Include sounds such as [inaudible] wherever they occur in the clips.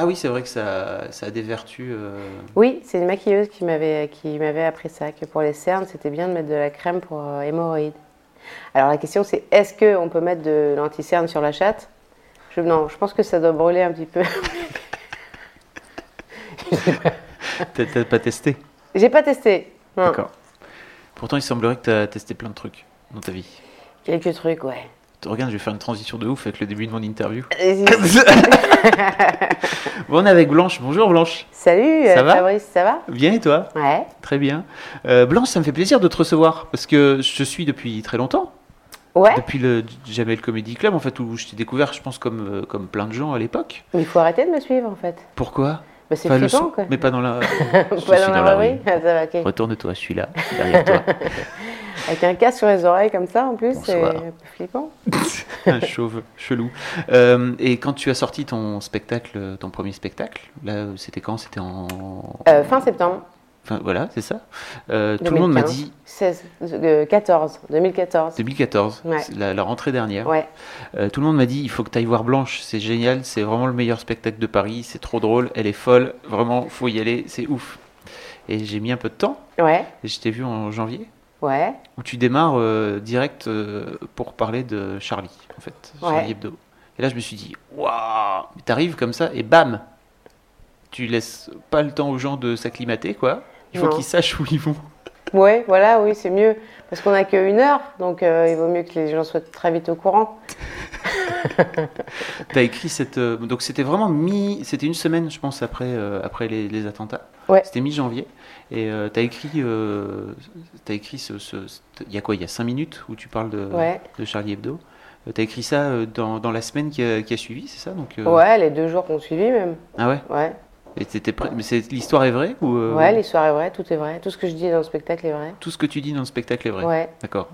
Ah oui, c'est vrai que ça, ça a des vertus. euh, Oui, c'est une maquilleuse qui m'avait qui m'avait appris ça, que pour les cernes, c'était bien de mettre de la crème pour euh, hémorroïdes. Alors la question c'est est-ce qu'on peut mettre de l'anti-cerne sur la chatte? Je, Non, je pense que ça doit brûler un petit peu. [laughs] T'as pas testé? J'ai pas testé. D'accord. Pourtant, il semblerait que tu as testé plein de trucs dans ta vie. Quelques trucs, ouais. Regarde, je vais faire une transition de ouf avec le début de mon interview. Bon, [laughs] on est avec Blanche. Bonjour Blanche. Salut, Ça euh, va Fabrice, ça va? Bien et toi? Ouais. Très bien. Euh, Blanche, ça me fait plaisir de te recevoir parce que je te suis depuis très longtemps. Ouais, Depuis le Jamel Comedy Club, en fait, où je t'ai découvert, je pense, comme, euh, comme plein de gens à l'époque. mais il faut arrêter de me suivre en fait. Pourquoi? Bah, c'est Enfin, flippant son- quoi. Mais pas dans la. [laughs] Je Pas suis dans la rue Ah. Retourne-toi, je suis là, derrière toi. [laughs] Avec un casque sur les oreilles comme ça en plus, c'est Bonsoir. un peu flippant. [laughs] Un chauve chelou. Euh, et quand tu as sorti ton spectacle, ton premier spectacle, là, c'était quand? C'était en. Euh, fin septembre Enfin, voilà, c'est ça. Euh, tout le monde m'a 2015. dit 16, euh, 14, 2014. 2014, Ouais. c'est la, la rentrée dernière. Ouais. Euh, tout le monde m'a dit il faut que tu ailles voir Blanche, c'est génial, c'est vraiment le meilleur spectacle de Paris, c'est trop drôle, elle est folle, vraiment, faut y aller, c'est ouf. Et j'ai mis un peu de temps, Ouais. et je t'ai vu en janvier, Ouais. où tu démarres euh, direct euh, pour parler de Charlie, en fait, Ouais. Charlie Hebdo. Et là, je me suis dit waouh, t'arrives comme ça, et bam Tu laisses pas le temps aux gens de s'acclimater, quoi. Il faut qu'ils sachent où ils vont. Ouais, voilà, oui, c'est mieux. Parce qu'on n'a qu'une heure, donc euh, il vaut mieux que les gens soient très vite au courant. [laughs] T'as écrit cette. euh, donc c'était vraiment mi. C'était une semaine, je pense, après, euh, après les, les attentats. Ouais. C'était mi-janvier. Et euh, t'as écrit. euh, t'as écrit ce. Il y a quoi Il y a 5 minutes où tu parles de, Ouais. de Charlie Hebdo. Euh, T'as écrit ça dans, dans la semaine qui a, qui a suivi, c'est ça donc, Ouais, les deux jours qu'on suivi même. Ah ouais? Ouais. Et prêt- Mais c'est- l'histoire est vraie ou Ouais, l'histoire est vraie, tout est vrai. Tout ce que je dis dans le spectacle est vrai. Tout ce que tu dis dans le spectacle est vrai Ouais. D'accord.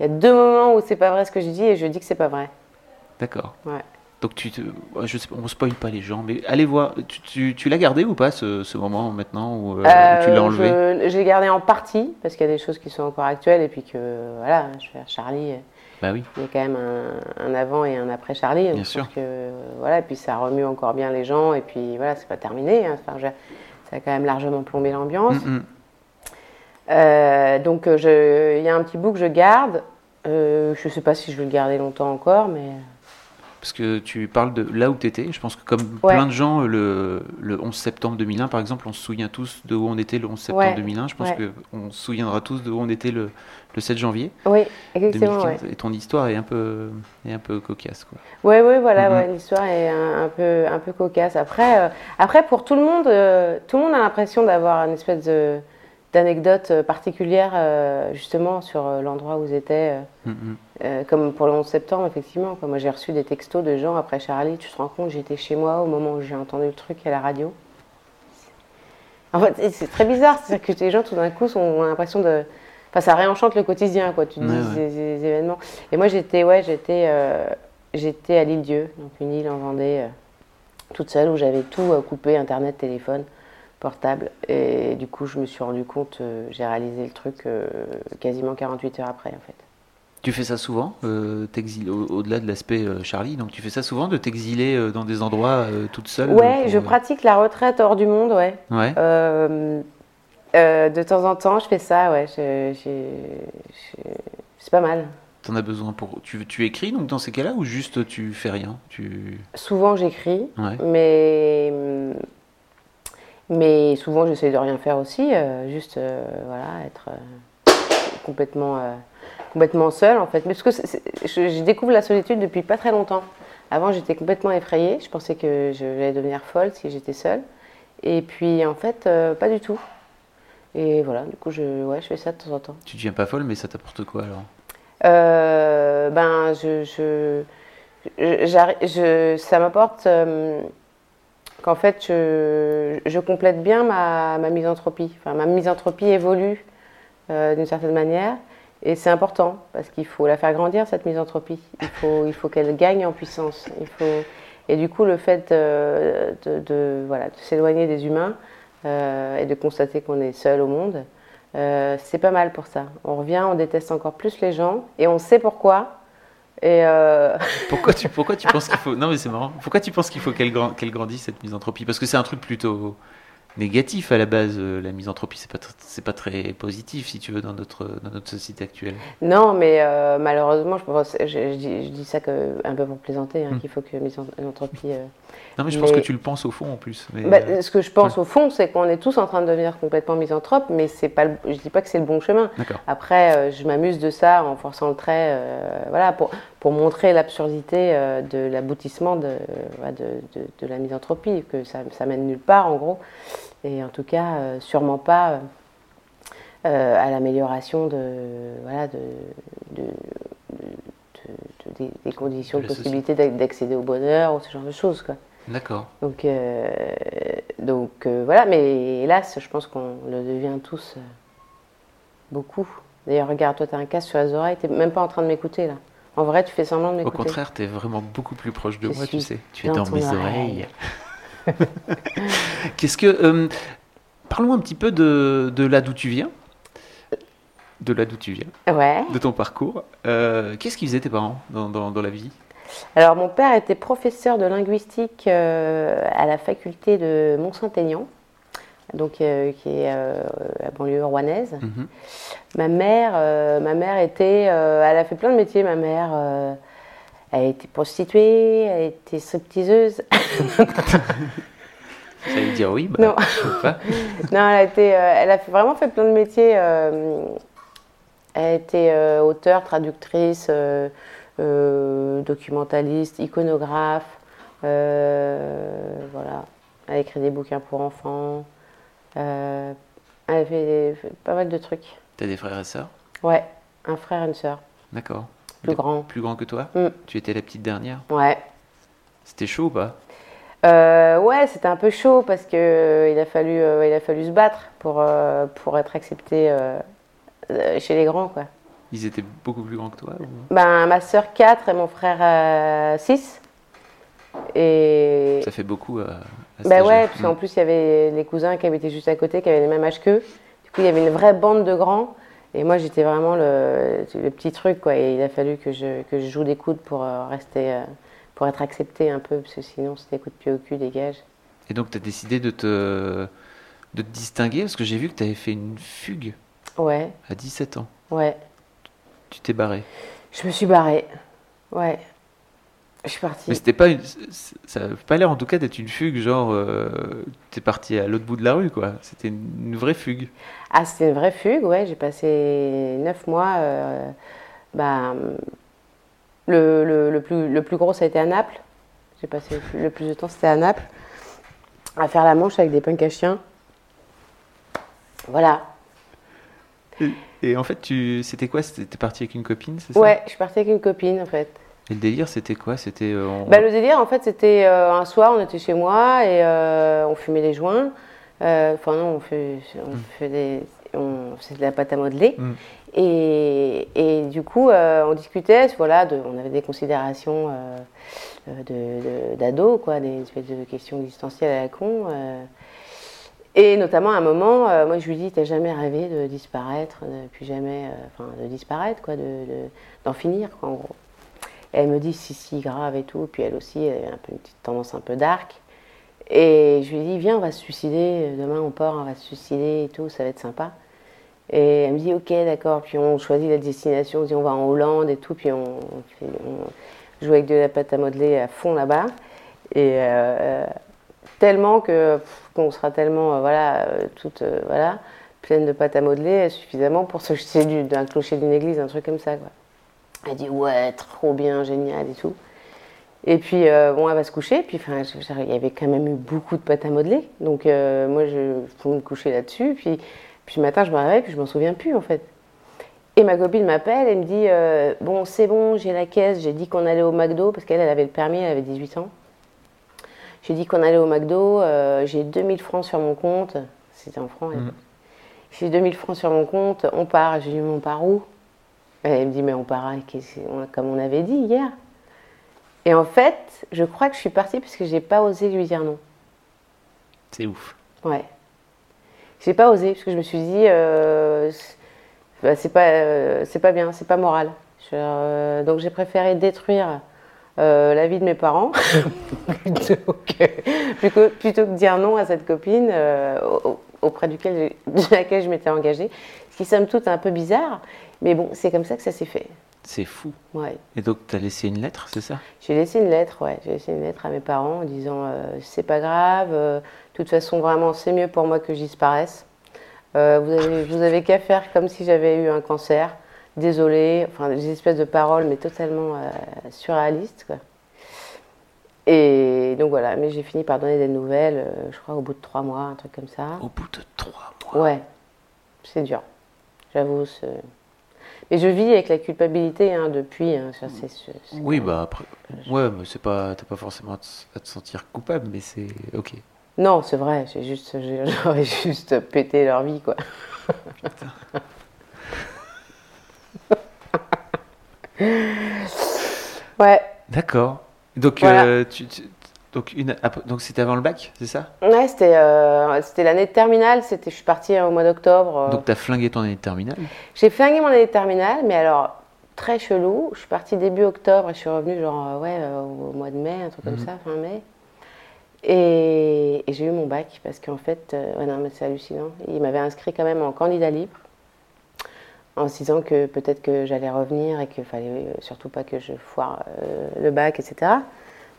Il y a deux moments où c'est pas vrai ce que je dis et je dis que c'est pas vrai. D'accord. Ouais. Donc tu te, je sais, pas, on spoil pas les gens, mais allez voir. Tu, tu, tu l'as gardé ou pas ce, ce moment maintenant où, euh, où tu Euh, l'as enlevé je- J'ai gardé en partie parce qu'il y a des choses qui sont encore actuelles et puis que voilà, je vais Charlie. Bah oui. Il y a quand même un, un avant et un après Charlie. Bien donc sûr. Que, voilà, et puis ça remue encore bien les gens. Et puis voilà, c'est pas terminé. hein. Enfin, ça a quand même largement plombé l'ambiance. Mm. Euh, donc euh, il y a un petit bout que je garde. Euh, je sais pas si je vais le garder longtemps encore, mais Parce que tu parles de là où tu étais. Je pense que comme Ouais. plein de gens, le, le 11 septembre 2001, par exemple, on se souvient tous de où on était le 11 septembre Ouais. 2001. Je pense Ouais. qu'on se souviendra tous de où on était le, le 7 janvier oui, exactement. 2015. Ouais. Et ton histoire est un peu, est un peu cocasse. Quoi. Ouais, ouais, voilà, Mhm. ouais, l'histoire est un, un peu, un peu cocasse. Après, euh, après pour tout le monde, euh, tout le monde a l'impression d'avoir une espèce de d'anecdote euh, particulière euh, justement sur euh, l'endroit où ils étaient. euh, Mm, mm. comme pour le 11 septembre, effectivement. Quoi. Moi, j'ai reçu des textos de gens après Charlie. Tu te rends compte, j'étais chez moi au moment où j'ai entendu le truc à la radio. En fait, c'est- très bizarre. C'est-à-dire que les gens, tout d'un coup, ont l'impression de. Enfin, ça réenchante le quotidien, quoi. Tu te dis ouais. ces, ces événements. Et moi, j'étais, ouais, j'étais, j'étais à l'île Dieu, donc une île en Vendée, toute seule, où j'avais tout coupé, internet, téléphone, portable. Et du coup, je me suis rendu compte, euh, j'ai réalisé le truc euh, quasiment 48 heures après, en fait. Tu fais ça souvent, euh, au- au-delà de l'aspect euh, Charlie, donc tu fais ça souvent de t'exiler euh, dans des endroits toute seule Ouais, pour, je pratique la retraite hors du monde, ouais. Ouais. De temps en temps, je fais ça, ouais. C'est pas mal. T'en as besoin pour. Tu, tu écris donc dans ces cas-là ou juste tu fais rien tu... Souvent j'écris, Ouais. mais, mais souvent j'essaie de rien faire aussi, euh, juste euh, voilà, être euh, complètement, complètement seule en fait. Mais parce que je, je découvre la solitude depuis pas très longtemps. Avant j'étais complètement effrayée, je pensais que je- j'allais devenir folle si j'étais seule. Et puis en fait, pas du tout. Et voilà, du coup je, ouais, je fais ça de temps en temps. Tu deviens pas folle, mais ça t'apporte quoi alors? Ben, je, je, je- ça m'apporte qu'en fait, je, complète bien ma, misanthropie. Enfin, ma misanthropie évolue euh, d'une certaine manière. Et c'est important parce qu'il faut la faire grandir, cette misanthropie. Il faut, il faut qu'elle gagne en puissance. Et du coup, le fait euh, de, voilà, s'éloigner des humains euh, et de constater qu'on est seul au monde, c'est pas mal pour ça. On revient, on déteste encore plus les gens et on sait pourquoi. Et euh, Pourquoi tu, [laughs] pourquoi tu penses qu'il faut. Non, mais c'est marrant. Pourquoi tu penses qu'il faut qu'elle qu'elle grandisse cette misanthropie? Parce que c'est un truc plutôt négatif à la base. euh, La misanthropie, c'est pas, c'est pas très positif, si tu veux, dans notre, dans notre société actuelle. non, mais euh, malheureusement, je, pense- je, je dis, je dis ça que, un peu pour plaisanter, hein, Mm. qu'il faut que misanthropie. euh, Non, mais je pense que tu le penses au fond en plus. Mais, Bah, euh, ce que je pense au fond, c'est qu'on est tous en train de devenir complètement misanthrope, mais c'est pas, le- je dis pas que c'est le bon chemin. Après, je m'amuse de ça en forçant le trait, voilà, pour, pour montrer l'absurdité de l'aboutissement de, de, de- de la misanthropie, que ça, ça mène nulle part en gros, et en tout cas, euh, sûrement pas euh, euh, à l'amélioration de, voilà, de, de- de- de- des, des conditions De possibilité d'ac- d'accéder au bonheur ou ce genre de choses. Quoi. D'accord. Donc, euh, donc euh, voilà, mais hélas, je pense qu'on le devient tous euh, beaucoup. D'ailleurs, regarde, toi, tu as un casque sur les oreilles, tu même pas en train de m'écouter là. En vrai, tu fais semblant de Au m'écouter. contraire, tu es vraiment beaucoup plus proche de Je moi, tu sais. Tu es dans mes oreille. oreilles. [laughs] Qu'est-ce que. euh, Parlons un petit peu de, de là d'où tu viens. De là d'où tu viens, Ouais. de ton parcours. Euh, Qu'est-ce qu'ils faisaient tes parents dans, dans, dans la vie? Alors, mon père était professeur de linguistique euh, à la faculté de Mont-Saint-Aignan, donc qui est la banlieue rouennaise. Mhm. Ma mère, ma mère était, elle a fait plein de métiers. Ma mère, elle était prostituée, elle était stripteaseuse. [laughs] J'allais dire oui, bah, Non. je sais pas. [laughs] non, elle a été, euh, elle a vraiment fait plein de métiers. euh, elle a été euh, auteure, traductrice, euh, documentaliste, iconographe. voilà, elle a écrit des bouquins pour enfants. elle a fait, fait pas mal de trucs. T'as des frères et sœurs? Ouais, un frère et une sœur, D'accord. Plus grand. Plus grand que toi Mm. Tu étais la petite dernière Ouais. C'était chaud ou pas Euh, ouais, c'était un peu chaud parce que euh, il a fallu, euh, il a fallu se battre pour, euh, pour être accepté chez les grands, quoi. Ils étaient beaucoup plus grands que toi ou- Ben, ma sœur 4 et mon frère 6. Et Ça fait beaucoup à, ben ouais, âge-là. parce qu'en plus il y avait les cousins qui habitaient juste à côté, qui avaient le même âge qu'eux. Du coup, il y avait une vraie bande de grands. Et moi, j'étais vraiment le, le petit truc, quoi. Et il a fallu que je, que je joue des coudes pour euh, rester, euh, pour être acceptée un peu, parce que sinon, c'était coups de pied au cul, dégage. Et donc, tu as décidé de te, de te distinguer parce que j'ai vu que tu avais fait une fugue Ouais, à 17 ans. ouais. Tu t'es barré. Je me suis barrée. Ouais. Je suis partie. Mais c'était pas une- ça n'a pas l'air en tout cas d'être une fugue, genre euh, t'es parti à l'autre bout de la rue quoi. C'était une, une vraie fugue. Ah, c'était une vraie fugue, ouais. J'ai passé neuf mois. euh, bah, le, le, le plus, le plus gros, ça a été à Naples. J'ai passé le plus, le plus de temps, c'était à Naples. À faire la manche avec des punks à chiens. Voilà. Et, et en fait, tu, c'était quoi? T'es parti avec une copine, c'est ça? Ouais, je suis partie avec une copine, en fait. Et le délire, c'était quoi? C'était euh, on- Bah, le délire, en fait, c'était euh, un soir, on était chez moi et euh, on fumait des joints. Enfin, non, on fait, on fait des. On, c'est de la pâte à modeler. Mm. Et, et du coup, on discutait, voilà, de, on avait des considérations euh, euh, de, de- d'ado, quoi, des espèces de questions existentielles à la con. et notamment, à un moment, moi, je lui dis, t'as jamais rêvé de disparaître, de plus jamais, enfin, de disparaître, quoi, de, de- d'en finir, quoi, en gros. Elle me dit si, si, grave et tout. Puis elle aussi, elle a un peu une petite tendance un peu dark. Et je lui dis, viens, on va se suicider. Demain, on part, on va se suicider et tout, ça va être sympa. Et elle me dit, ok, d'accord. Puis on choisit la destination, on dit, on va en Hollande et tout. Puis on, on joue avec de la pâte à modeler à fond là-bas. Et euh, tellement que qu'on sera tellement, euh, voilà, euh, toute, voilà, pleine de pâte à modeler, suffisamment pour se jeter du- d'un clocher d'une église, un truc comme ça, quoi. Elle dit, ouais, trop bien, génial et tout. Et puis, euh, bon, elle va se coucher. Puis, enfin, il y avait quand même eu beaucoup de pâte à modeler. Donc, euh, moi, je pouvais me coucher là-dessus. Puis, puis, le matin, je me réveille, puis je m'en souviens plus, en fait. Et ma copine m'appelle et me dit euh, Bon, c'est bon, j'ai la caisse. J'ai dit qu'on allait au McDo, parce qu'elle, elle avait le permis, elle avait 18 ans. J'ai dit qu'on allait au McDo. j'ai 2000 francs sur mon compte. C'était en francs. l'époque. J'ai 2000 francs sur mon compte. On part. J'ai dit Mais on part où? Et Elle me dit Mais on part comme on avait dit hier. Et en fait, je crois que je suis partie parce que j'ai pas osé lui dire non. C'est ouf. Ouais. J'ai pas osé parce que je me suis dit, euh, c'est bah, c'est pas, euh, c'est pas bien, c'est pas moral. Je- euh, donc j'ai préféré détruire la vie de mes parents [laughs] plutôt, que, plutôt, que dire non à cette copine au- auprès duquel [laughs] de laquelle je m'étais engagée. Ce qui somme toute est un peu bizarre, mais bon, c'est comme ça que ça s'est fait. C'est fou. Ouais. Et donc, tu as laissé une lettre, c'est ça? J'ai laissé une lettre, ouais. J'ai laissé une lettre à mes parents en disant euh, c'est pas grave, euh, de toute façon vraiment c'est mieux pour moi que je disparaisse. Euh, vous avez, vous avez qu'à faire comme si j'avais eu un cancer. Désolée, enfin des espèces de paroles mais totalement surréalistes quoi. Et donc voilà, mais j'ai fini par donner des nouvelles, je crois au bout de trois mois, un truc comme ça. Au bout de trois mois? Ouais, c'est dur, j'avoue. c'est- Mais je vis avec la culpabilité hein, depuis. hein, ça, Oui, bah après. Ouais, mais c'est pas. T'as pas forcément à te, sentir coupable, mais c'est. Ok. Non, c'est vrai, j'ai juste, [laughs] j'aurais juste pété leur vie, quoi. [laughs] ouais, D'accord. Donc, Voilà. euh, tu, tu- donc, une, ap- donc c'était avant le bac, c'est ça? Ouais c'était, euh, c'était l'année de terminale, c'était, je suis partie au mois d'octobre. euh. Donc, t'as flingué ton année de terminale? J'ai flingué mon année de terminale, mais alors, très chelou, je suis partie début octobre et je suis revenue genre, euh, ouais, euh, au mois de mai, un truc comme ça, fin mai. Et, et j'ai eu mon bac parce qu'en fait, euh, ouais, non, mais c'est hallucinant. Il m'avait inscrit quand même en candidat libre en se disant que peut-être que j'allais revenir et qu'il fallait euh, surtout pas que je foire euh, le bac, etc.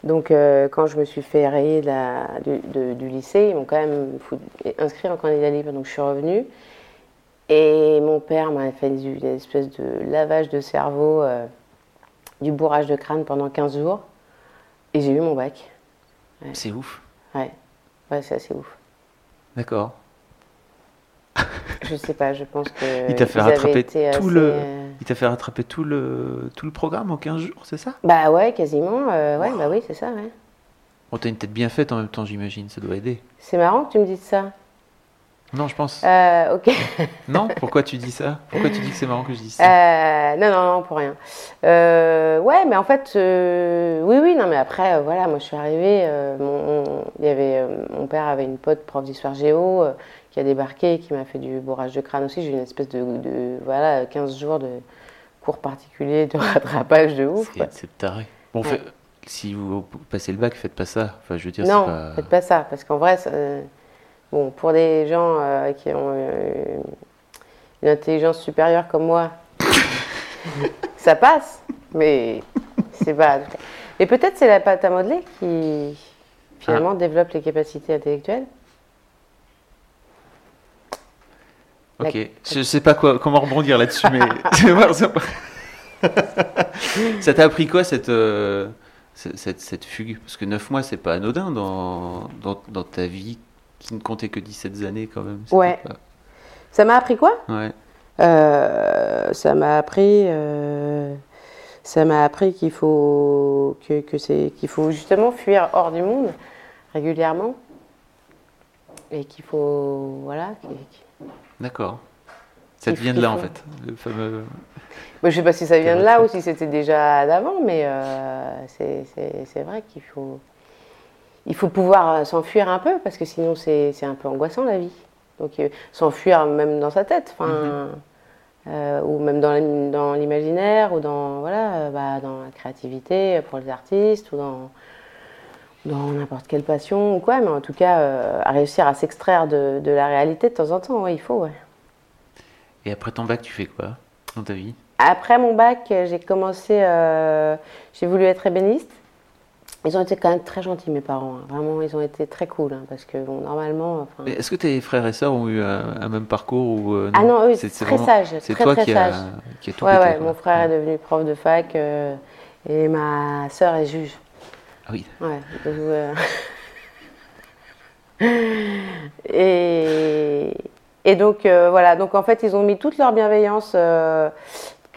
Donc, euh, quand je me suis fait rayer de la- du, de- du lycée, ils m'ont quand même inscrit en candidat libre. Donc, je suis revenue. Et mon père m'a fait une, espèce de lavage de cerveau, euh, du bourrage de crâne pendant 15 jours. Et j'ai eu mon bac. C'est ouf. Ouais, ouais c'est assez ouf. D'accord. Je sais pas, je pense que. Il t'a fait rattraper tout assez, le. euh, Il t'a fait rattraper tout le, tout le programme en 15 jours, c'est ça? Bah ouais, quasiment. euh, ouais, bah oui, c'est ça, ouais. Bon, t'as une tête bien faite en même temps, j'imagine, ça doit aider. C'est marrant que tu me dises ça. Non, je pense. Euh, ok. [laughs] Non Pourquoi tu dis ça? Pourquoi tu dis que c'est marrant que je dise ça? Euh, non, non, non, pour rien. Euh, ouais, mais en fait, euh, oui, oui, non, mais après, euh, voilà, moi je suis arrivée, mon, y avait, mon père avait une pote prof d'histoire géo qui a débarqué qui m'a fait du bourrage de crâne aussi. J'ai eu une espèce de, de, voilà, 15 jours de cours particuliers de [laughs] rattrapage de ouf. C'est- taré. Bon, Ouais. fait- si vous passez le bac, faites pas ça. Enfin, je veux dire, Non, pas. faites pas ça, parce qu'en vrai, euh, bon, pour des gens euh, qui ont euh, une intelligence supérieure comme moi, [laughs] ça passe, mais c'est pas. Et peut-être c'est la pâte à modeler qui finalement développe les capacités intellectuelles. Ok. Je sais pas quoi, comment rebondir là-dessus, mais. [laughs] [laughs] ça. t'a appris quoi cette, euh, cette, fugue? Parce que 9 mois, c'est pas anodin dans, dans, dans ta vie qui ne comptait que 17 années quand même. Ouais. pas- Ça m'a appris quoi? Ouais. Euh, Ça m'a appris. euh, ça m'a appris qu'il faut que, que c'est qu'il faut justement fuir hors du monde régulièrement et qu'il faut voilà. D'accord. Ça te vient de là en fait, le fameux. Je sais pas si ça vient de là ou si c'était déjà d'avant, mais euh, c'est- vrai qu'il faut, il faut pouvoir euh, s'enfuir un peu parce que sinon c'est un peu angoissant la vie. Donc euh, s'enfuir même dans sa tête, enfin, euh, ou même dans l'im- dans l'imaginaire ou dans voilà, bah, dans la créativité pour les artistes ou dans dans n'importe quelle passion ou quoi, mais en tout cas euh, à réussir à s'extraire de, de la réalité de temps en temps, ouais, il faut. Ouais. Et après ton bac, tu fais quoi dans ta vie? Après mon bac, j'ai commencé, euh, j'ai voulu être ébéniste. Ils ont été quand même très gentils, mes parents. hein. Vraiment, ils ont été très cool. hein, parce que, bon, normalement. Est-ce que tes frères et sœurs ont eu un, un même parcours ou euh, Ah non, eux, C'est- très sages. C'est très, toi très qui, sages. a, qui a tout Ouais, pété, ouais, quoi. mon frère est devenu prof de fac euh, et ma sœur est juge. Ah oui. Ouais, donc, euh, [laughs] et, et donc, euh, voilà, donc en fait, ils ont mis toute leur bienveillance euh,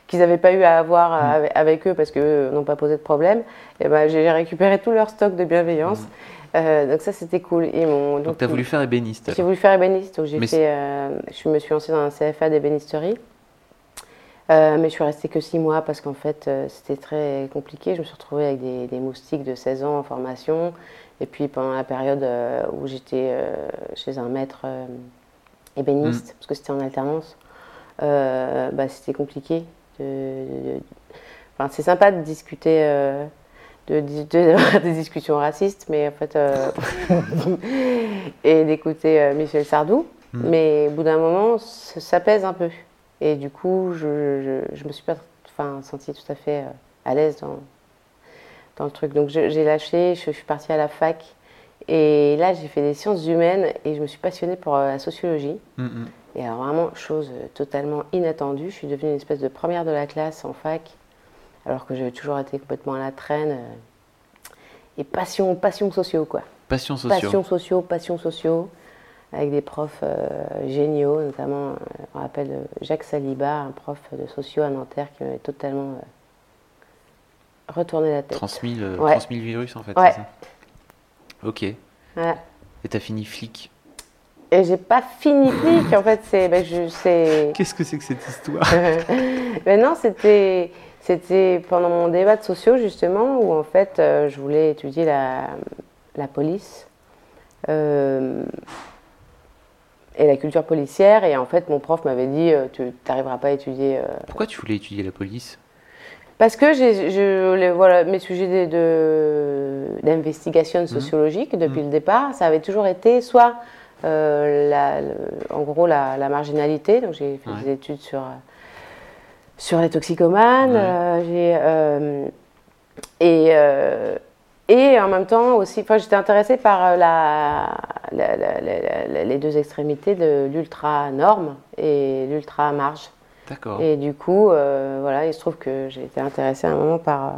qu'ils n'avaient pas eu à avoir Mm. avec, eux parce qu'eux n'ont pas posé de problème. Et ben, j'ai récupéré tout leur stock de bienveillance. Euh, donc ça, c'était cool. Ils Mm. Donc, tu as voulu faire ébéniste. j'ai voulu faire ébéniste, donc j'ai Mais fait, je me suis lancée dans un CFA d'ébénisterie. Euh, mais je suis restée que six mois parce qu'en fait euh, c'était très compliqué. Je me suis retrouvée avec des, des moustiques de 16 ans en formation. Et puis pendant la période euh, où j'étais chez un maître ébéniste, parce que c'était en alternance, bah, c'était compliqué. de- de- de- Enfin, c'est sympa de discuter, de, de- de- des discussions racistes, mais en fait, [laughs] [laughs] et d'écouter Michel Sardou. Mm. Mais au bout d'un moment, ça pèse un peu. Et du coup, je, je, je me suis pas enfin, sentie tout à fait euh, à l'aise dans, dans le truc. Donc j'ai lâché, je, je suis partie à la fac. Et là, j'ai fait des sciences humaines et je me suis passionnée pour euh, la sociologie. Mm, mm. Et alors vraiment, chose euh, totalement inattendue, je suis devenue une espèce de première de la classe en fac, alors que j'avais toujours été complètement à la traîne. Et passion, passion sociaux, quoi. Passion sociale. Passion sociaux, passion sociaux, avec des profs euh, géniaux, notamment, euh, on rappelle euh, Jacques Saliba, un prof de sociaux à Nanterre qui m'avait totalement euh, retourné la tête. Transmis le, Ouais. transmis le virus, en fait. Ouais. c'est ça? Ok. Et t'as fini flic? Et j'ai pas fini flic, en fait, c'est... ben, [laughs] Qu'est-ce que c'est que cette histoire? Mais [laughs] non, c'était c'était pendant mon débat de sociaux justement où en fait euh, je voulais étudier la, la police euh, et la culture policière et en fait mon prof m'avait dit euh, tu n'arriveras pas à étudier euh, Pourquoi tu voulais étudier la police? Parce que j'ai je, les- voilà, mes sujets de- de- d'investigation sociologique depuis Mhm. le départ, ça avait toujours été soit euh, la- le- en gros la, la marginalité, donc j'ai fait Ouais. des études sur, sur les toxicomanes, Ouais. euh, j'ai, euh, et, et en même temps aussi, j'étais intéressée par la, la- la- les deux extrémités de l'ultra norme et l'ultra marge. D'accord. Et du coup, euh, voilà, il se trouve que j'ai été intéressée à un moment par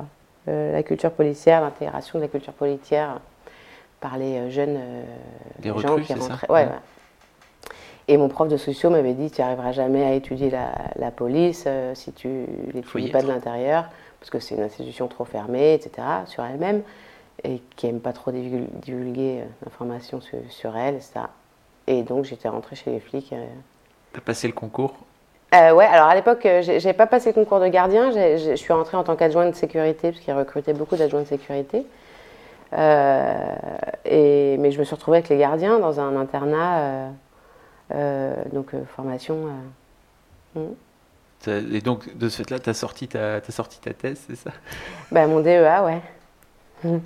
euh, la culture policière, l'intégration de la culture policière par les euh, jeunes Les gens recrues, qui ça rentraient. Ouais, Ouais. ouais. Et mon prof de sociaux m'avait dit, tu n'arriveras jamais à étudier la, la police si tu y l'étudies pas être. de l'intérieur, parce que c'est une institution trop fermée, etc., sur elle-même, et qui n'aime pas trop divul- divulguer euh, d'informations sur, sur elle, etc. Et donc j'étais rentrée chez les flics. euh, T'as passé le concours? Euh, ouais, alors à l'époque, euh, j'ai pas passé le concours de gardien. Je suis rentrée en tant qu'adjointe de sécurité, parce qu'ils recrutaient beaucoup d'adjoints de sécurité. Euh, et, mais je me suis retrouvée avec les gardiens dans un internat, euh, donc formation. hmm. Et donc, de ce fait-là, t'as sorti, ta- t'as sorti ta thèse, c'est ça? Bah, mon DEA, ouais. [laughs]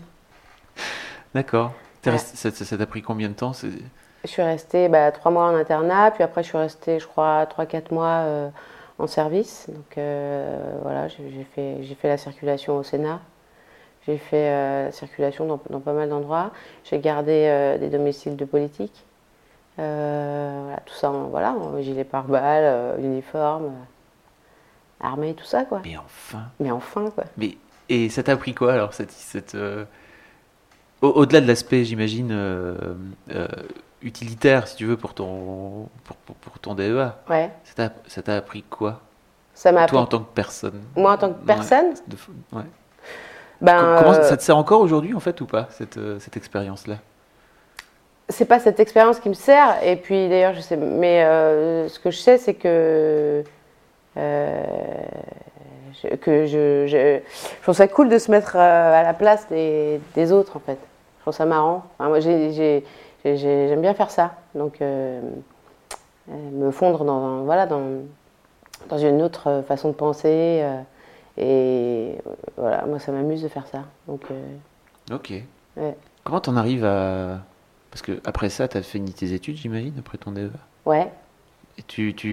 [laughs] D'accord. Ouais. Ça t'a pris combien de temps Je suis restée bah, trois mois en internat, puis après je suis restée, je crois, trois, quatre mois euh, en service. Donc euh, voilà, j'ai fait, la circulation au Sénat. J'ai fait euh, la circulation dans, dans pas mal d'endroits. J'ai gardé des domiciles de politique. Voilà, tout ça, voilà, gilet pare-balles, uniforme, armée, tout ça, quoi. Mais enfin. Mais enfin, quoi. Mais, et ça t'a appris quoi alors cette, cette, Au-delà de l'aspect, j'imagine, euh, euh, utilitaire, si tu veux, pour ton, pour, pour- pour ton DEA, Ouais, ça t'a- appris quoi? Ça m'a Toi en tant que personne Moi, en tant que Ouais, personne, de- ouais. ben, Comment euh, ça te sert encore aujourd'hui, en fait, ou pas, cette, cette expérience-là? C'est pas cette expérience qui me sert. Et puis d'ailleurs, je sais, mais ce que je sais, c'est que je- que je, je, je trouve ça cool de se mettre euh, à la place des, des autres en fait. Je trouve ça marrant. Enfin, moi, j'ai- j'ai- j'ai- j'ai- j'aime bien faire ça. Donc euh, euh, me fondre dans voilà dans dans une autre façon de penser. euh, et voilà, moi ça m'amuse de faire ça. Donc euh, Ok. ouais. Comment t'en arrives à... Parce que après ça, t'as fini tes études, j'imagine, après ton DEA ouais. Et tu, tu...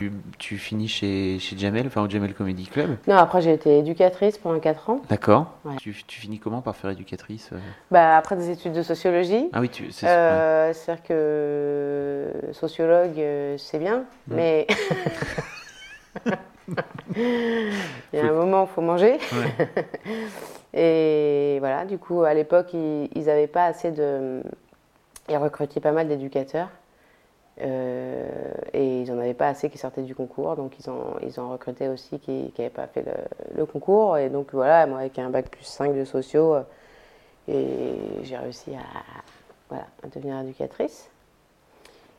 Tu, tu finis chez, chez Jamel, enfin au Jamel Comedy Club? Non, après j'ai été éducatrice pendant 4 ans. D'accord. Ouais. Tu, tu finis comment par faire éducatrice euh? Bah, après des études de sociologie. Ah oui, c'est Euh, C'est-à-dire que sociologue, euh, c'est bien, mais [laughs] [laughs] il y a un moment, il faut manger. ouais. [laughs] Et voilà, du coup, à l'époque, ils n'avaient pas assez de. Ils recrutaient pas mal d'éducateurs. Euh, et ils n'en avaient pas assez qui sortaient du concours. Donc, ils ont, ils recruté aussi qui n'avaient pas fait le, concours. Et donc, voilà, moi, avec un bac plus 5 de sociaux, euh, j'ai réussi à, voilà, à devenir éducatrice.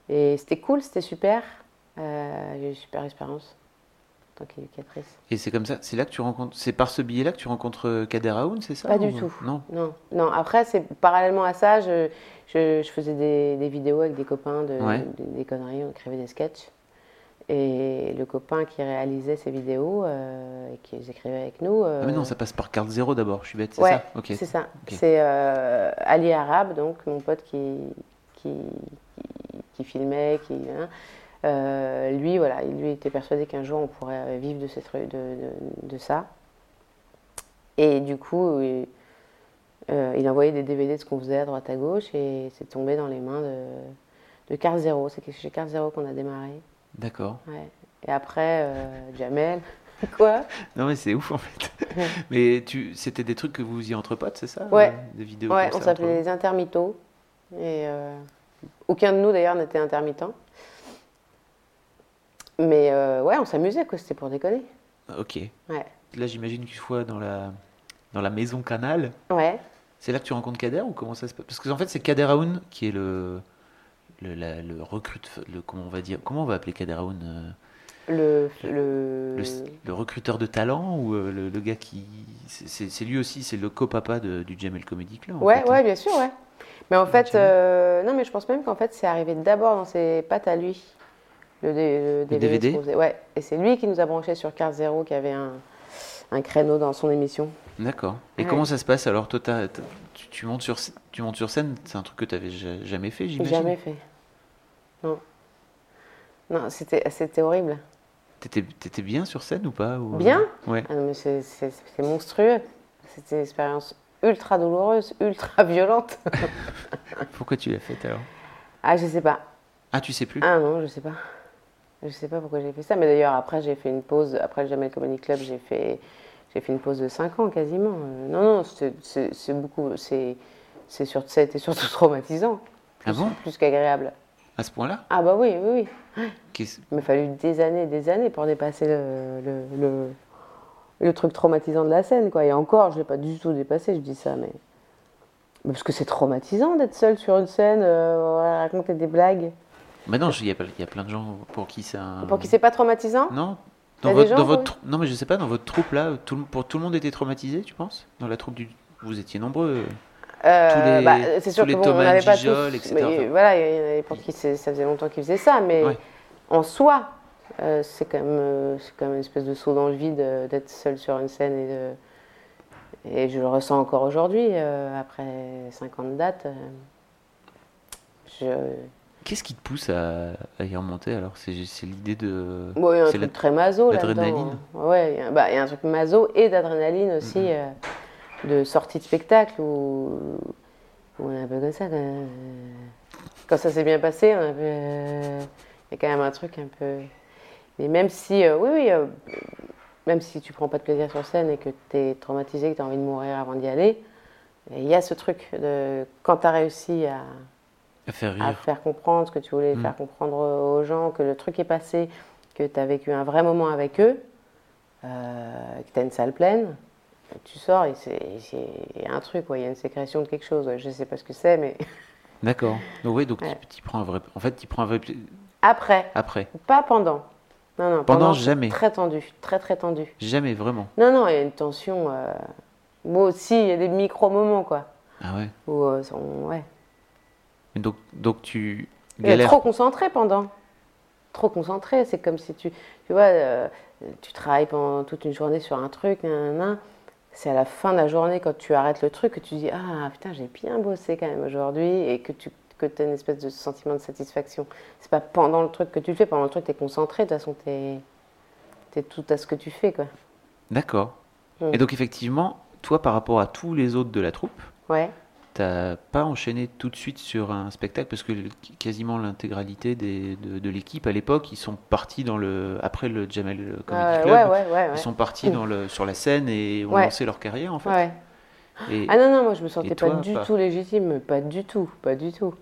Et c'était cool, c'était super. Euh, j'ai eu une super expérience Et c'est comme ça, c'est là que tu rencontres, c'est par ce biais-là que tu rencontres euh, Kader Aoun, c'est ça Pas du ou- tout. Non? Non, non. Après, c'est parallèlement à ça, je, je, je faisais des, des vidéos avec des copains, de, Ouais. des, des conneries, on écrivait des sketchs. Et le copain qui réalisait ces vidéos et qui les écrivait avec nous. Ah mais non, ça passe par carte zéro d'abord, je suis bête, c'est ouais, ça? Ok. c'est ça. Ok. C'est euh, Ali Arabe, donc mon pote qui, qui, qui, qui filmait, qui. hein. Euh, lui, voilà, il- lui était persuadé qu'un jour on pourrait vivre de, ces trucs, de, de, de ça. Et du coup, il, euh, il envoyait des DVD de ce qu'on faisait à droite à gauche et c'est tombé dans les mains de, de Carte Zéro. C'est chez Carte Zéro qu'on a démarré. D'accord. Ouais. Et après, euh, Jamel. [laughs] Quoi? Non mais c'est ouf en fait. [laughs] mais tu, c'était des trucs que vous faisiez entre potes, c'est ça? Ouais. Des vidéos Ouais, on s'appelait les intermittents. Et aucun de nous d'ailleurs n'était intermittent. Mais euh, ouais, on s'amusait, quoi. C'était pour déconner. Ok. Ouais. Là j'imagine qu'une fois dans la, dans la maison Canal, Ouais. c'est là que tu rencontres Kader ou comment ça se passe Parce que en fait c'est Kader Aoun qui est le, le, la- le recrute, le, comment on va dire, comment on va appeler Kader Aoun euh, Le, le, le, le recruteur de talent ou euh, le, le gars qui. c'est- lui aussi, c'est le copapa de- du Jamel Comedy Club. Ouais, fait, ouais, hein. bien sûr, ouais. Mais en fait, euh, non, mais je pense même qu'en fait, c'est arrivé d'abord dans ses pattes à lui. Le, DVD. DVD? qu'on faisait. Ouais. Et c'est lui qui nous a branché sur Carte Zéro, qui avait un, un créneau dans son émission. D'accord. Et Ouais. comment ça se passe alors Toi, tu, tu montes sur, tu montes sur scène, c'est un truc que tu n'avais jamais fait, j'imagine? Jamais fait. Non. Non, c'était horrible. T'étais étais bien sur scène ou pas ou- Bien? Ouais. Ah c'est monstrueux. C'était une expérience ultra douloureuse, ultra [laughs] violente. [laughs] Pourquoi tu l'as faite alors? Ah, je sais pas. Ah, tu sais plus? Ah non, je sais pas. Je sais pas pourquoi j'ai fait ça. Mais d'ailleurs, après, j'ai fait une pause. Après le Jamel Comedy Club, j'ai fait, j'ai fait une pause de 5 ans quasiment. Euh, Non, non, c'est- beaucoup. C'est été surtout [laughs] traumatisant. Ah bon? Plus qu'agréable. À ce point-là? Ah bah oui, oui, oui. Il m'a fallu des années, des années pour dépasser le, le, le, le truc traumatisant de la scène, quoi. Et encore, je l'ai pas du tout dépassé, je dis ça, mais... mais Parce que c'est traumatisant d'être seul sur une scène, euh, raconter des blagues. Bah non, il y, a y plein de gens pour qui c'est un. Pour qui c'est pas traumatisant Non dans votre, gens, dans votre Non, mais je sais pas, dans votre troupe là, tout, pour tout le monde était traumatisé, tu penses? Dans la troupe du. Vous étiez nombreux. Euh, Tous les- bah, c'est sûr tous les bon, on Thomas n'avait pas Gijol, tous, etc. mais, Enfin- voilà, il y en avait pour qui ça faisait longtemps qu'ils faisaient ça, mais Ouais. en soi, euh, c'est quand même, euh, quand même une espèce de saut dans le vide euh, d'être seul sur une scène et de, et je le ressens encore aujourd'hui euh, après 50 dates. je, Qu'est-ce qui te pousse à, à y remonter alors C'est l'idée de. Bon, il y a un truc la- très maso l'adrénaline. Ouais, il y a- bah, il y a un truc maso et d'adrénaline aussi, Mhm. euh, de sortie de spectacle où, où on est un peu comme ça. Quand, euh, quand ça s'est bien passé, on un peu, euh, il y a quand même un truc un peu. Mais même si, euh, oui, oui, même si tu prends pas de plaisir sur scène et que tu es traumatisé, que tu as envie de mourir avant d'y aller, il y a ce truc de quand tu as réussi à, À faire à rire. faire comprendre ce que tu voulais Mm. faire comprendre aux gens, que le truc est passé, que tu as vécu un vrai moment avec eux, euh, que tu as une salle pleine, tu sors et il y a un truc, il y a une sécrétion de quelque chose. ouais, Je sais pas ce que c'est, mais [laughs] D'accord. Donc oui, donc Ouais. tu prends un vrai. En fait, tu prends un vrai. après, Après. pas pendant. Non, non, Pendant, jamais. Très tendu, très très tendu. Jamais vraiment. Non, non, il y a une tension. euh, Moi aussi, il y a des micro-moments, quoi. Ah ouais. Où, euh, on- ouais. Donc, donc tu galères. trop concentré pendant. Trop concentré. C'est comme si tu, tu vois, euh, tu travailles pendant toute une journée sur un truc, nanana. C'est à la fin de la journée, quand tu arrêtes le truc, que tu dis Ah putain, j'ai bien bossé quand même aujourd'hui, et que tu que as une espèce de sentiment de satisfaction. C'est pas pendant le truc que tu fais, pendant le truc, tu es concentré, de toute façon, tu es, tout à ce que tu fais, quoi. D'accord. Mm. Et donc effectivement, toi, par rapport à tous les autres de la troupe, Ouais. T'as pas enchaîné tout de suite sur un spectacle parce que quasiment l'intégralité des- de, de l'équipe à l'époque, ils sont partis dans le après le Jamel Comedy Euh, Club. ouais, ouais, ouais, ouais. Ils sont partis dans le, sur la scène et ont lancé leur carrière en fait. Et, Ah non, non, moi je me sentais pas du pas tout légitime, pas du tout, pas du tout.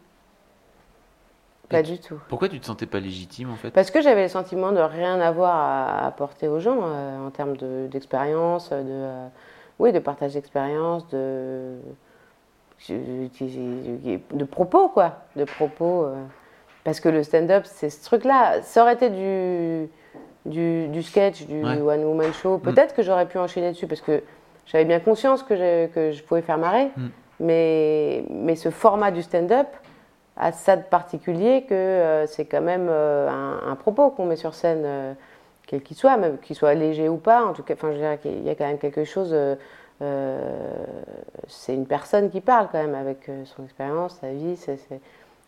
Pas Et du tout. pourquoi tu te sentais pas légitime en fait? Parce que j'avais le sentiment de rien avoir à apporter aux gens euh, en termes de- d'expérience, de, euh, oui, de partage d'expérience, de, de propos, quoi. De propos. euh, parce que le stand-up, c'est ce truc-là. Ça aurait été du, du, du sketch, du Ouais. one-woman show. Peut-être que j'aurais pu enchaîner dessus parce que j'avais bien conscience que je, que je pouvais faire marrer. Mm. Mais, mais ce format du stand-up a ça de particulier que euh, c'est quand même euh, un, un propos qu'on met sur scène, quel qu'il soit, même qu'il soit léger ou pas. En tout cas, je dirais qu'il y a quand même quelque chose. Euh, c'est une personne qui parle quand même avec euh, son expérience, sa vie, c'est-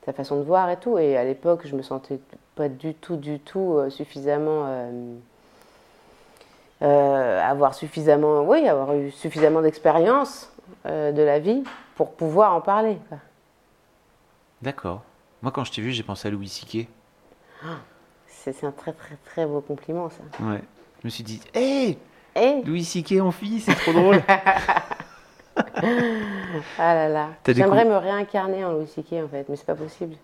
sa façon de voir et tout. Et à l'époque, je me sentais pas du tout, du tout euh, suffisamment. euh, euh, avoir suffisamment, oui, avoir eu suffisamment d'expérience de la vie pour pouvoir en parler. D'accord. Moi quand je t'ai vu, j'ai pensé à Louis C.K. C'est c'est un très très très beau compliment ça. Ouais. Je me suis dit, hé, Eh Louis C.K. en fille, c'est trop drôle. [laughs] Ah là là. J'aimerais me réincarner en Louis C.K. en fait, mais c'est pas possible.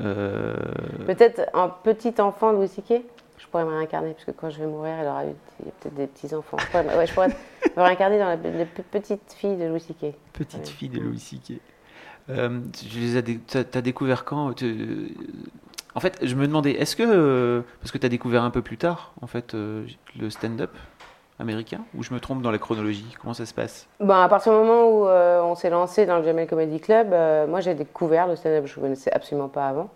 Euh, Peut-être un petit enfant de Louis C.K. Je pourrais me réincarner, parce que quand je vais mourir, il aura eu peut-être des petits-enfants. Je pourrais, ouais, je pourrais me réincarner dans la, la pe- petite fille de Louis C.K. Petite Ouais. fille de Louis. Euh, tu as découvert quand tu- En fait, je me demandais, est-ce que euh, parce que tu as découvert un peu plus tard, en fait, euh, le stand-up? Américain, ou je me trompe dans la chronologie? Comment ça se passe? Ben, à partir du moment où euh, on s'est lancé dans le Jamel Comedy Club, euh, moi j'ai découvert le stand-up, je ne connaissais absolument pas avant.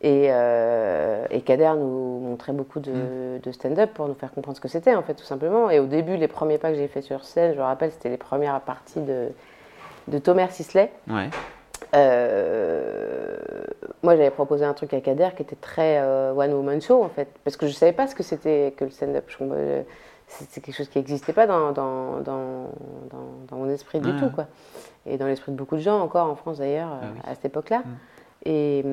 Et, euh, et Kader nous montrait beaucoup de, de stand-up pour nous faire comprendre ce que c'était, en fait, tout simplement. Et au début, les premiers pas que j'ai fait sur scène, je me rappelle, c'était les premières parties de, de Thomas Sisley. Ouais. Euh, moi, j'avais proposé un truc à Kader qui était très euh, one-woman show, en fait, parce que je ne savais pas ce que c'était que le stand-up. Je- C'est quelque chose qui n'existait pas dans, dans, dans, mon esprit du tout, quoi. Et dans l'esprit de beaucoup de gens, encore en France d'ailleurs, Ah euh, oui. à cette époque-là. Mm. Et,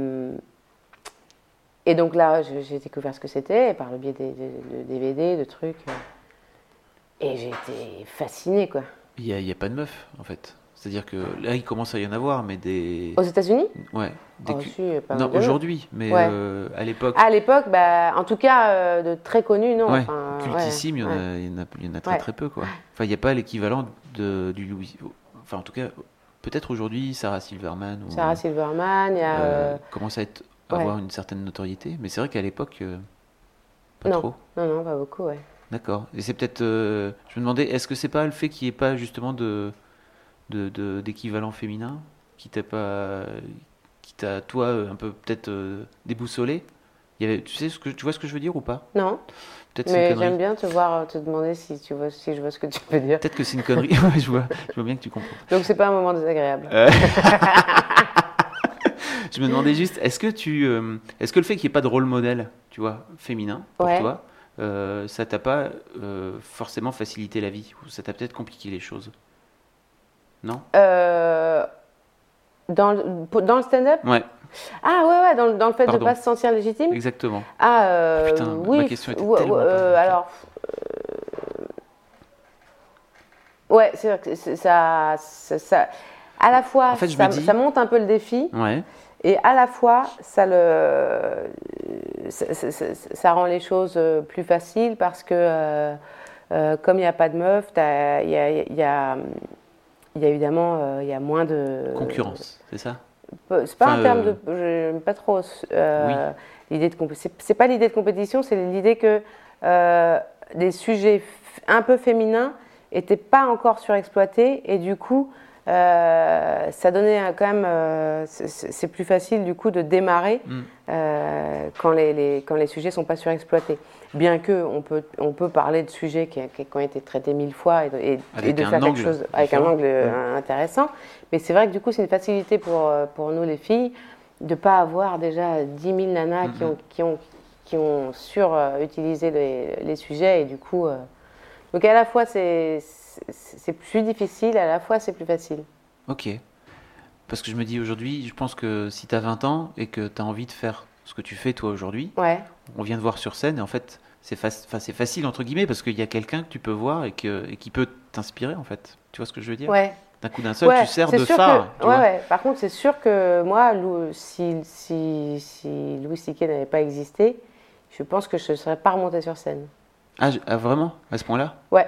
et donc là, j'ai découvert ce que c'était par le biais des, des- de DVD, de trucs. euh, Et j'ai été fascinée, quoi. Il n'y a pas de meuf, en fait. C'est-à-dire que là, il commence à y en avoir, mais des. Aux États-Unis Ouais. Des Oh, pas Non, aujourd'hui, mais Ouais. euh, à l'époque. À l'époque, bah, en tout cas, euh, de très connus, non. ouais, enfin, cultissime, il y en ouais. a, il y en a, il y en a très très peu, quoi. Enfin, il n'y a pas l'équivalent de, du Louis. Enfin, en tout cas, peut-être aujourd'hui, Sarah Silverman. Ou, Sarah Silverman, il y a. euh, euh, commence à être, avoir une certaine notoriété. Mais c'est vrai qu'à l'époque, pas Non. trop. Non, non, pas beaucoup, ouais. D'accord. Et c'est peut-être. je me demandais, est-ce que c'est pas le fait qu'il n'y ait pas justement de de- de- d'équivalent féminin qui t'a pas. qui t'a, toi, euh, un peu peut-être euh, déboussolé il y avait, tu, sais ce que, tu vois ce que je veux dire ou pas? Non, Peut-être mais j'aime bien te voir, euh, te demander si, tu vois, si je vois ce que tu veux dire. Peut-être que c'est une connerie. [laughs] Je, vois, je vois bien que tu comprends. Donc, c'est pas un moment désagréable. Euh, [laughs] je me demandais juste, est-ce que tu, euh, est-ce que le fait qu'il n'y ait pas de rôle modèle, tu vois, féminin pour Ouais. toi, ça t'a pas forcément facilité la vie ou ça t'a peut-être compliqué les choses? Non Euh, dans, le- dans le stand-up Ouais, Ah, ouais, ouais, dans, le- dans le fait de ne pas se sentir légitime exactement. Ah, euh, Putain, ma oui. question était ouais, tellement ouais, euh, alors, Ouais, c'est vrai que ça, ça, ça- à la fois, En fait, je ça, me dis- ça monte un peu le défi, Ouais. et à la fois, ça, le, ça, rend les choses plus faciles parce que, euh, comme il n'y a pas de meuf, t'as- il y a, il y a- il y a évidemment euh, il y a moins de. Concurrence, c'est ça? C'est pas Enfin, un terme euh, de. J'aime pas trop. euh, L'idée de compé- c'est- pas l'idée de compétition, c'est l'idée que des sujets un peu féminins n'étaient pas encore surexploités et du coup, euh, ça donnait quand même. euh, c'est plus facile du coup de démarrer Mm. euh, quand, les, les- quand les sujets sont pas surexploités. Bien que on peut, on peut parler de sujets qui, ont été traités mille fois et de, et- Avec et de un faire quelque chose avec un angle euh, intéressant. Mais c'est vrai que du coup, c'est une facilité pour, euh, pour nous, les filles, de ne pas avoir déjà 10 000 nanas qui, ont, qui, ont, qui ont surutilisé les, les sujets. Et du coup, euh, donc à la fois, c'est plus difficile, à la fois, c'est plus facile. Ok. Parce que je me dis aujourd'hui, je pense que si tu as 20 ans et que tu as envie de faire ce que tu fais toi aujourd'hui, Ouais, on vient de voir sur scène et en fait, c'est facile entre guillemets parce qu'il y a quelqu'un que tu peux voir et, que, et qui peut t'inspirer en fait. Tu vois ce que je veux dire? Ouais. D'un coup d'un seul, Ouais, tu sers de phare. que- tu vois. Par contre, c'est sûr que moi, Lou- si, si, si Louis C.K. n'avait pas existé, je pense que je ne serais pas remontée sur scène. Ah, ah, vraiment? À ce point-là? Ouais.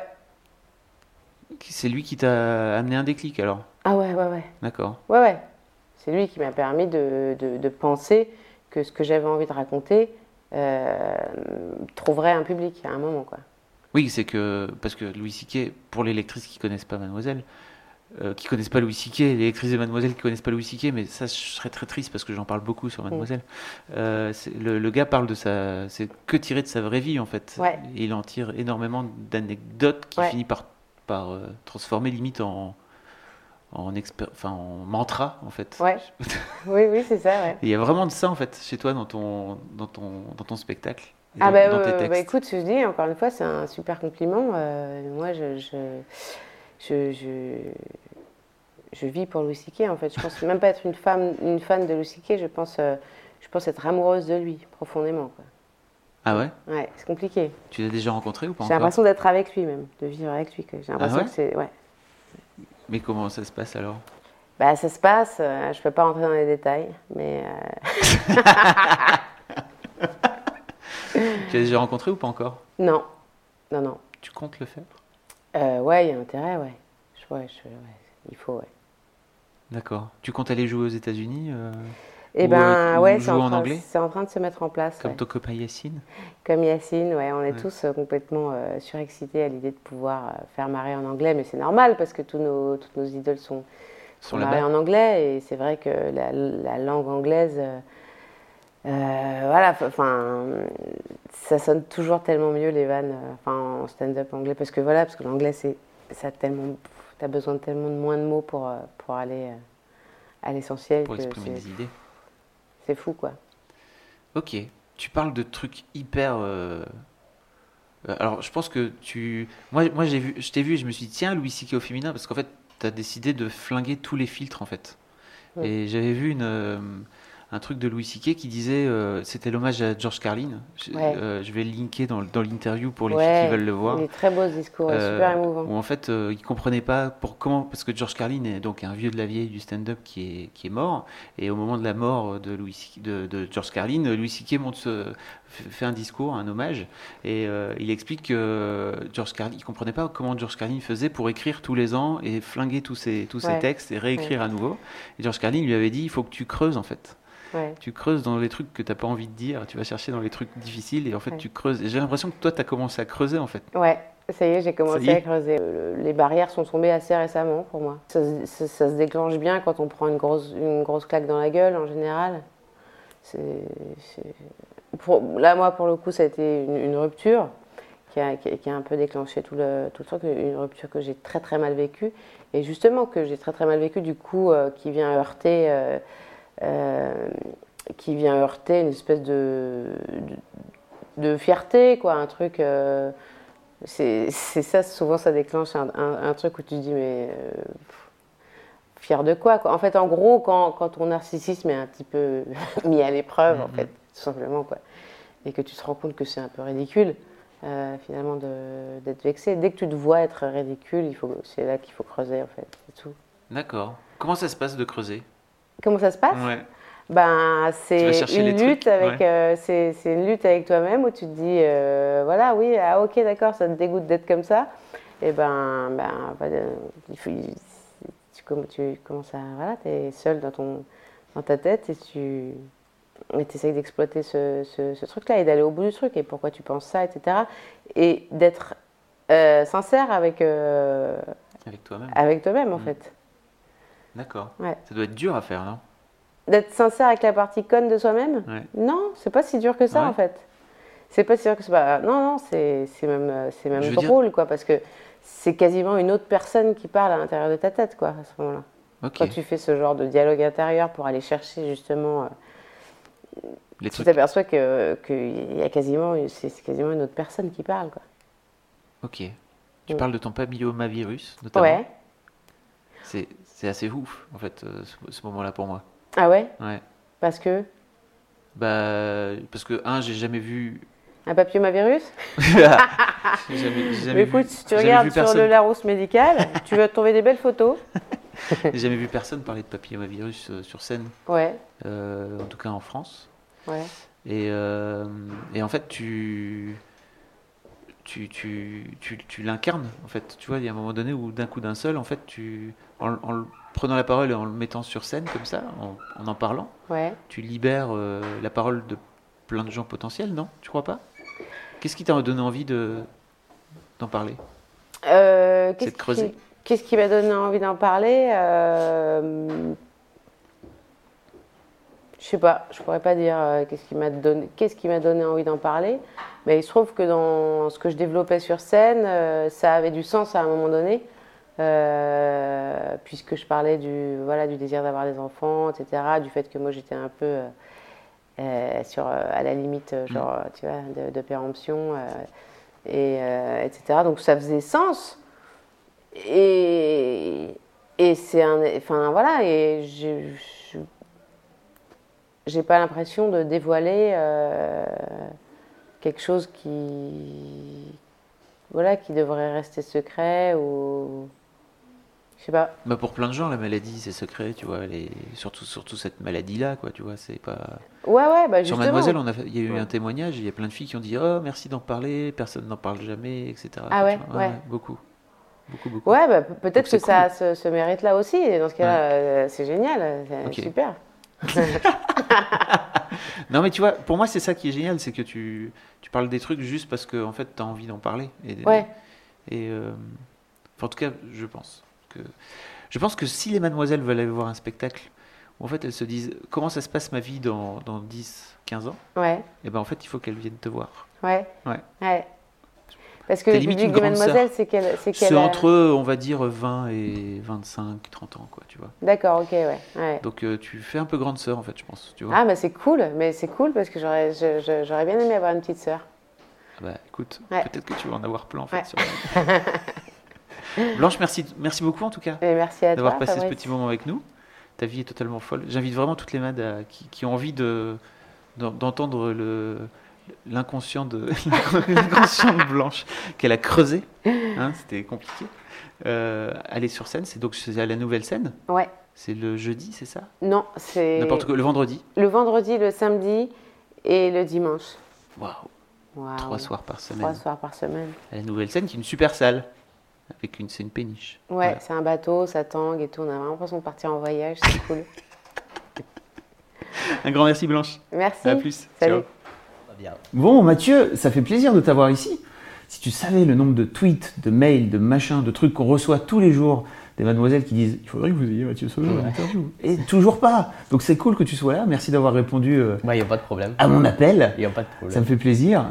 C'est lui qui t'a amené un déclic alors? Ah ouais, ouais, ouais. D'accord. Ouais, ouais. C'est lui qui m'a permis de, de- de penser que ce que j'avais envie de raconter euh, trouverait un public à un moment, quoi. Oui, c'est que parce que Louis C.K. pour les lectrices qui connaissent pas Mademoiselle, euh, qui connaissent pas Louis C.K. les lectrices de Mademoiselle qui connaissent pas Louis C.K. mais ça je serais très triste parce que j'en parle beaucoup sur Mademoiselle. Euh, le, le gars parle de sa, c'est que tiré de sa vraie vie en fait. Ouais. Et il en tire énormément d'anecdotes qui Ouais. finit par par euh, transformer limite en en, enfin, en mantra en fait. Ouais. Oui, oui, c'est ça, ouais. Il y a vraiment de ça en fait chez toi dans ton dans ton dans ton spectacle. Ah dans, bah, dans tes euh, textes. bah, écoute, je dis encore une fois, c'est un super compliment. Euh, moi, je, je, je, je, je vis pour Louis C.K. en fait. Je pense même pas être une femme, une fan de Louis C.K. Je pense, euh, je pense être amoureuse de lui profondément. Quoi. Ah ouais? Ouais, c'est compliqué. Tu l'as déjà rencontré ou pas J'ai l'impression d'être avec lui même, de vivre avec lui. J'ai l'impression ouais? que c'est, ouais. Mais comment ça se passe alors? Bah, ça se passe. euh, je peux pas rentrer dans les détails, mais euh, [laughs] Tu l'as déjà rencontré ou pas encore? Non, non, non. Tu comptes le faire? Euh, ouais, il y a intérêt, ouais. Je, ouais, je- ouais, il faut, ouais. D'accord. Tu comptes aller jouer aux États-Unis euh, Et ben euh, ou ouais, c'est en, en train- anglais c'est en train de se mettre en place. comme ouais. ton copain Yacine Comme Yacine, ouais, on est Ouais. tous euh, complètement euh, surexcités à l'idée de pouvoir euh, faire marrer en anglais, mais c'est normal parce que tous nos, toutes nos idoles sont, Sont marrées en anglais et c'est vrai que la, la langue anglaise, voilà, enfin, ça sonne toujours tellement mieux les vannes, enfin en stand-up anglais parce que voilà, parce que l'anglais c'est, ça a tellement, t'as besoin de tellement de moins de mots pour pour aller à l'essentiel pour exprimer des idées. C'est fou quoi. Ok. Tu parles de trucs hyper. euh, euh, Alors, je pense que tu. Moi, moi j'ai vu, je t'ai vu et je me suis dit, tiens, Louis C.K. au féminin, parce qu'en fait, tu as décidé de flinguer tous les filtres, en fait. Et j'avais vu une, euh, un truc de Louis C.K. qui disait, euh, c'était l'hommage à George Carlin. Je, Ouais. euh, je vais le linker dans, dans l'interview pour les Ouais, filles qui veulent le voir. Très beau ce discours, est Euh, super émouvant. Où en fait, il comprenait pas pour comment, parce que George Carlin est donc un vieux de la vieille du stand-up qui est, qui est mort, et au moment de la mort de, Louis, de, de George Carlin, Louis C.K. monte ce- fait un discours, un hommage, et il explique que George Carlin, il comprenait pas comment George Carlin faisait pour écrire tous les ans et flinguer tous ses, tous ses textes et réécrire à nouveau. Et George Carlin lui avait dit, il faut que tu creuses en fait. Ouais. Tu creuses dans les trucs que t'as pas envie de dire, tu vas chercher dans les trucs difficiles, et en fait Ouais. tu creuses. Et j'ai l'impression que toi, tu as commencé à creuser en fait. Ouais, ça y est, j'ai commencé à creuser. Les barrières sont tombées assez récemment pour moi. Ça, se- ça- ça se déclenche bien quand on prend une grosse, une grosse claque dans la gueule en général. Pour- là, moi, pour le coup, ça a été une, une rupture qui a, qui a- qui a un peu déclenché tout le, tout le truc, une rupture que j'ai très très mal vécue. Et justement, que j'ai très très mal vécue, du coup, euh, qui vient heurter. euh, qui vient heurter une espèce de, de, de fierté, quoi, un truc. euh, c'est ça, souvent ça déclenche un, un- un truc où tu te dis, mais euh, pff, fier de quoi, quoi En fait, en gros, quand, quand ton narcissisme est un petit peu [laughs] mis à l'épreuve, en fait, tout simplement, quoi, et que tu te rends compte que c'est un peu ridicule, euh, finalement d'être vexé. Dès que tu te vois être ridicule, c'est là qu'il faut creuser en fait, c'est tout. D'accord. Comment ça se passe de creuser? Comment ça se passe Ouais. Ben, Tu c'est une lutte avec, ouais. euh, c'est, une lutte avec toi-même où tu te dis, euh, voilà, oui, ah ok, d'accord, ça te dégoûte d'être comme ça. Et ben, ben, bah, euh, il faut, il- tu, comm- tu commences à, voilà, t'es seul dans ton, dans ta tête et tu, et essayes d'exploiter ce, ce- ce truc-là et d'aller au bout du truc et pourquoi tu penses ça, etc. Et d'être euh, sincère avec, Avec toi-même. avec toi-même en Mm. fait. D'accord. Ouais. Ça doit être dur à faire, non? D'être sincère avec la partie conne de soi-même? Ouais. Non, c'est pas si dur que ça Ouais. en fait. C'est pas si dur que ça. Non, non, c'est même, c'est même dire- drôle quoi, parce que c'est quasiment une autre personne qui parle à l'intérieur de ta tête quoi, à ce moment-là. Ok. Quand tu fais ce genre de dialogue intérieur pour aller chercher justement, euh, Les tu t'aperçois que qu'il y a quasiment, c'est c'est quasiment une autre personne qui parle quoi. Ok. Tu Mm. parles de ton papillomavirus, notamment? Ouais. C'est c'est assez ouf, en fait, euh, ce, ce moment-là pour moi. Ah ouais? Ouais. Parce que? Bah, parce que, un, j'ai jamais vu. un papillomavirus? [laughs] J'ai jamais, jamais Mais écoute, si tu regardes sur personne- le Larousse médical, [laughs] tu vas trouver des belles photos. J'ai jamais vu personne parler de papillomavirus euh, sur scène, Ouais, euh, en tout cas en France. ouais. Et, euh, et en fait, tu, tu, tu, tu, tu l'incarnes. En fait, tu vois, il y a un moment donné où d'un coup d'un seul, en fait, tu, en, prenant la parole et en le mettant sur scène comme ça, en en, en parlant, Ouais. tu libères euh, la parole de plein de gens potentiels, non? Tu crois pas? Qu'est-ce qui t'a donné envie de d'en parler? Euh, C'est qu'est-ce de creuser. qui- Qu'est-ce qui m'a donné envie d'en parler? Euh, Je sais pas, je pourrais pas dire euh, qu'est-ce qui m'a donné, qu'est-ce qui m'a donné envie d'en parler, mais il se trouve que dans ce que je développais sur scène, euh, ça avait du sens à un moment donné, euh, puisque je parlais du voilà du désir d'avoir des enfants, etc., du fait que moi j'étais un peu sur à la limite, genre euh, tu vois, de, de péremption, et etc. Donc ça faisait sens. Et, et c'est un. Enfin voilà, et j'ai- je- j'ai pas l'impression de dévoiler euh, quelque chose qui. Voilà, qui devrait rester secret ou. Je sais pas. bah Pour plein de gens, la maladie, c'est secret, tu vois. Est... surtout, surtout cette maladie-là, quoi, tu vois. C'est pas... Ouais, ouais, bah Sur. Mademoiselle, on a il y a eu Ouais. un témoignage, il y a plein de filles qui ont dit Oh, merci d'en parler, personne n'en parle jamais, etc. Ah ouais, ouais. Beaucoup. Beaucoup, beaucoup. Ouais, bah, pe- peut-être que ça se, se mérite là aussi. Et dans ce cas-là, euh, c'est génial, c'est super. [laughs] Non, mais tu vois, pour moi, c'est ça qui est génial, c'est que tu, tu parles des trucs juste parce que, en fait, tu as envie d'en parler. Et, Ouais. Et, euh, enfin, en tout cas, je pense que. Je pense que si les mademoiselles veulent aller voir un spectacle où, en fait, elles se disent Comment ça se passe ma vie dans, dans 10, 15 ans? Ouais, Et ben, en fait, il faut qu'elles viennent te voir. ouais. Ouais. ouais. Parce que le public sœur. mademoiselles, c'est qu'elle. C'est a- entre, on va dire, 20 et 25, 30 ans, quoi, tu vois. D'accord, ok, ouais. ouais. Donc, euh, tu fais un peu grande sœur, en fait, je pense, tu vois. Ah, bah c'est cool, mais c'est cool parce que j'aurais bien aimé avoir une petite sœur. Ah bah écoute, Ouais. peut-être que tu vas en avoir plein en fait. Ouais. sur la- [laughs] Blanche, merci, merci beaucoup en tout cas Et merci à toi. d'avoir passé ce Fabrice. petit moment avec nous. Ta vie est totalement folle. J'invite vraiment toutes les mads à- qui, qui ont envie de d'en- d'entendre le l'inconscient de [laughs] l'inconscient de Blanche qu'elle a creusé. Hein, C'était compliqué. Euh, aller sur scène, c'est donc à la nouvelle scène. Ouais. C'est le jeudi, c'est ça? Non, c'est N'importe quoi. Le vendredi? le vendredi, le samedi et le dimanche. Waouh. Waouh. Trois soirs par semaine. Trois soirs par semaine. À la nouvelle scène, qui est une super salle. Avec une, c'est une péniche. Ouais, Voilà. c'est un bateau, ça tangue et tout. On a vraiment l'impression de partir en voyage, c'est cool. [laughs] Un grand merci Blanche. Merci. À plus. Salut. Ciao. Bon, Mathieu, ça fait plaisir de t'avoir ici. Si tu savais le nombre de tweets, de mails, de machins, de trucs qu'on reçoit tous les jours des mademoiselles qui disent il faudrait que vous ayez Mathieu Sojo en interview. Et toujours pas. Donc c'est cool que tu sois là. Merci d'avoir répondu euh, Il n'y a pas de problème. à mon appel. Il n'y a pas de Ça problème. me fait plaisir.